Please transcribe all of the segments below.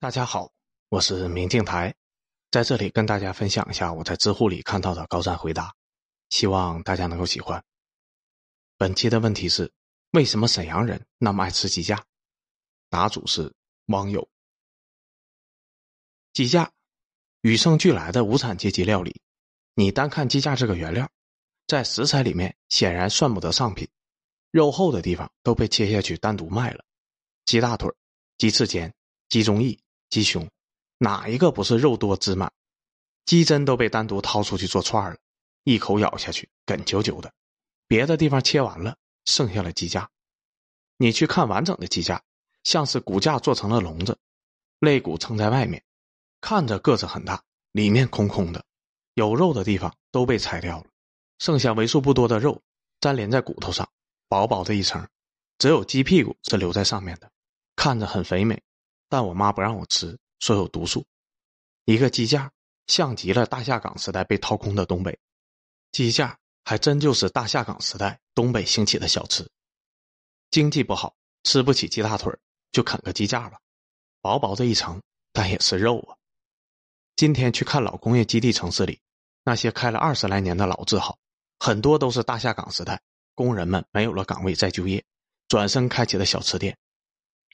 大家好，我是明镜台，在这里跟大家分享一下我在知乎里看到的高赞回答，希望大家能够喜欢。本期的问题是：为什么沈阳人那么爱吃鸡架？答主是网友。鸡架，与生俱来的无产阶级料理。你单看鸡架这个原料，在食材里面显然算不得上品，肉厚的地方都被切下去单独卖了，鸡大腿、鸡翅尖、鸡中翼。鸡胸，哪一个不是肉多汁满？鸡胗都被单独掏出去做串了，一口咬下去，哏啾啾的。别的地方切完了，剩下了鸡架。你去看完整的鸡架，像是骨架做成了笼子，肋骨撑在外面，看着个子很大，里面空空的，有肉的地方都被拆掉了，剩下为数不多的肉粘连在骨头上，薄薄的一层，只有鸡屁股是留在上面的，看着很肥美。但我妈不让我吃，说有毒素。一个鸡架像极了大下岗时代被掏空的东北，鸡架还真就是大下岗时代东北兴起的小吃。经济不好，吃不起鸡大腿，就啃个鸡架吧，薄薄的一层，但也是肉啊。今天去看老工业基地城市里那些开了二十来年的老字号，很多都是大下岗时代工人们没有了岗位再就业，转身开启的小吃店。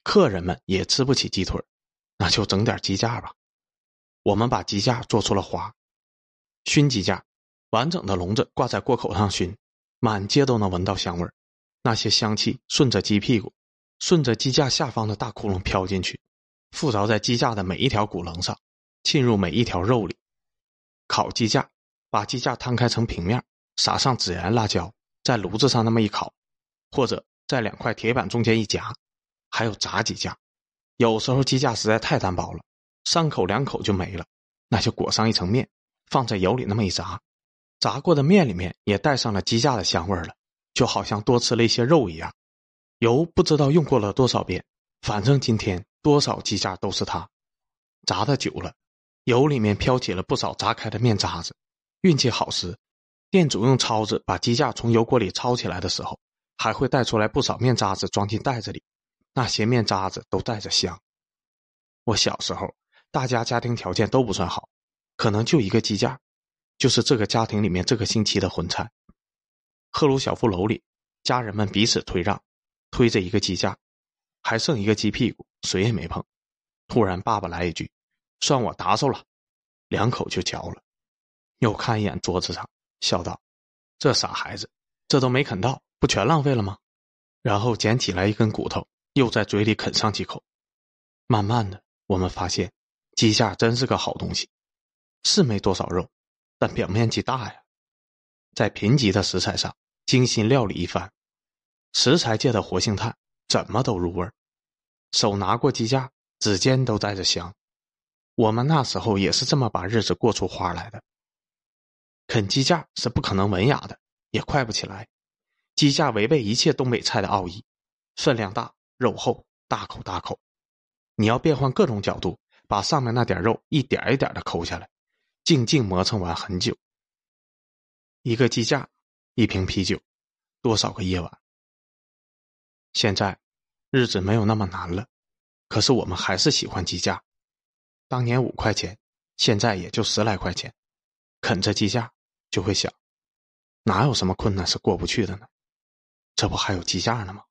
客人们也吃不起鸡腿，那就整点鸡架吧。我们把鸡架做出了花，熏鸡架，完整的笼子挂在锅口上熏，满街都能闻到香味那些香气顺着鸡屁股，顺着鸡架下方的大窟窿飘进去，附着在鸡架的每一条骨棱上，浸入每一条肉里。烤鸡架，把鸡架摊开成平面，撒上孜然、辣椒，在炉子上那么一烤，或者在两块铁板中间一夹。还有炸鸡架，有时候鸡架实在太单薄了，三口两口就没了，那就裹上一层面，放在油里那么一炸，炸过的面里面也带上了鸡架的香味了，就好像多吃了一些肉一样。油不知道用过了多少遍，反正今天多少鸡架都是它。炸的久了，油里面飘起了不少炸开的面渣子。运气好时，店主用抄子把鸡架从油锅里抄起来的时候，还会带出来不少面渣子装进袋子里。那些面渣子都带着香。我小时候，大家家庭条件都不算好，可能就一个鸡架，就是这个家庭里面这个星期的荤菜。赫鲁晓夫楼里，家人们彼此推让，推着一个鸡架，还剩一个鸡屁股，谁也没碰。突然，爸爸来一句：“算我打手了。”两口就嚼了，又看一眼桌子上，笑道：“这傻孩子，这都没啃到，不全浪费了吗？”然后捡起来一根骨头。又在嘴里啃上几口，慢慢的，我们发现鸡架真是个好东西，是没多少肉，但表面积大呀。在贫瘠的食材上精心料理一番，食材界的活性炭怎么都入味儿。手拿过鸡架，指尖都带着香。我们那时候也是这么把日子过出花来的。啃鸡架是不可能文雅的，也快不起来。鸡架违背一切东北菜的奥义，分量大。肉厚，大口大口，你要变换各种角度，把上面那点肉一点一点的抠下来，静静磨蹭完很久。一个鸡架，一瓶啤酒，多少个夜晚。现在，日子没有那么难了，可是我们还是喜欢鸡架。当年五块钱，现在也就十来块钱，啃着鸡架就会想，哪有什么困难是过不去的呢？这不还有鸡架呢吗？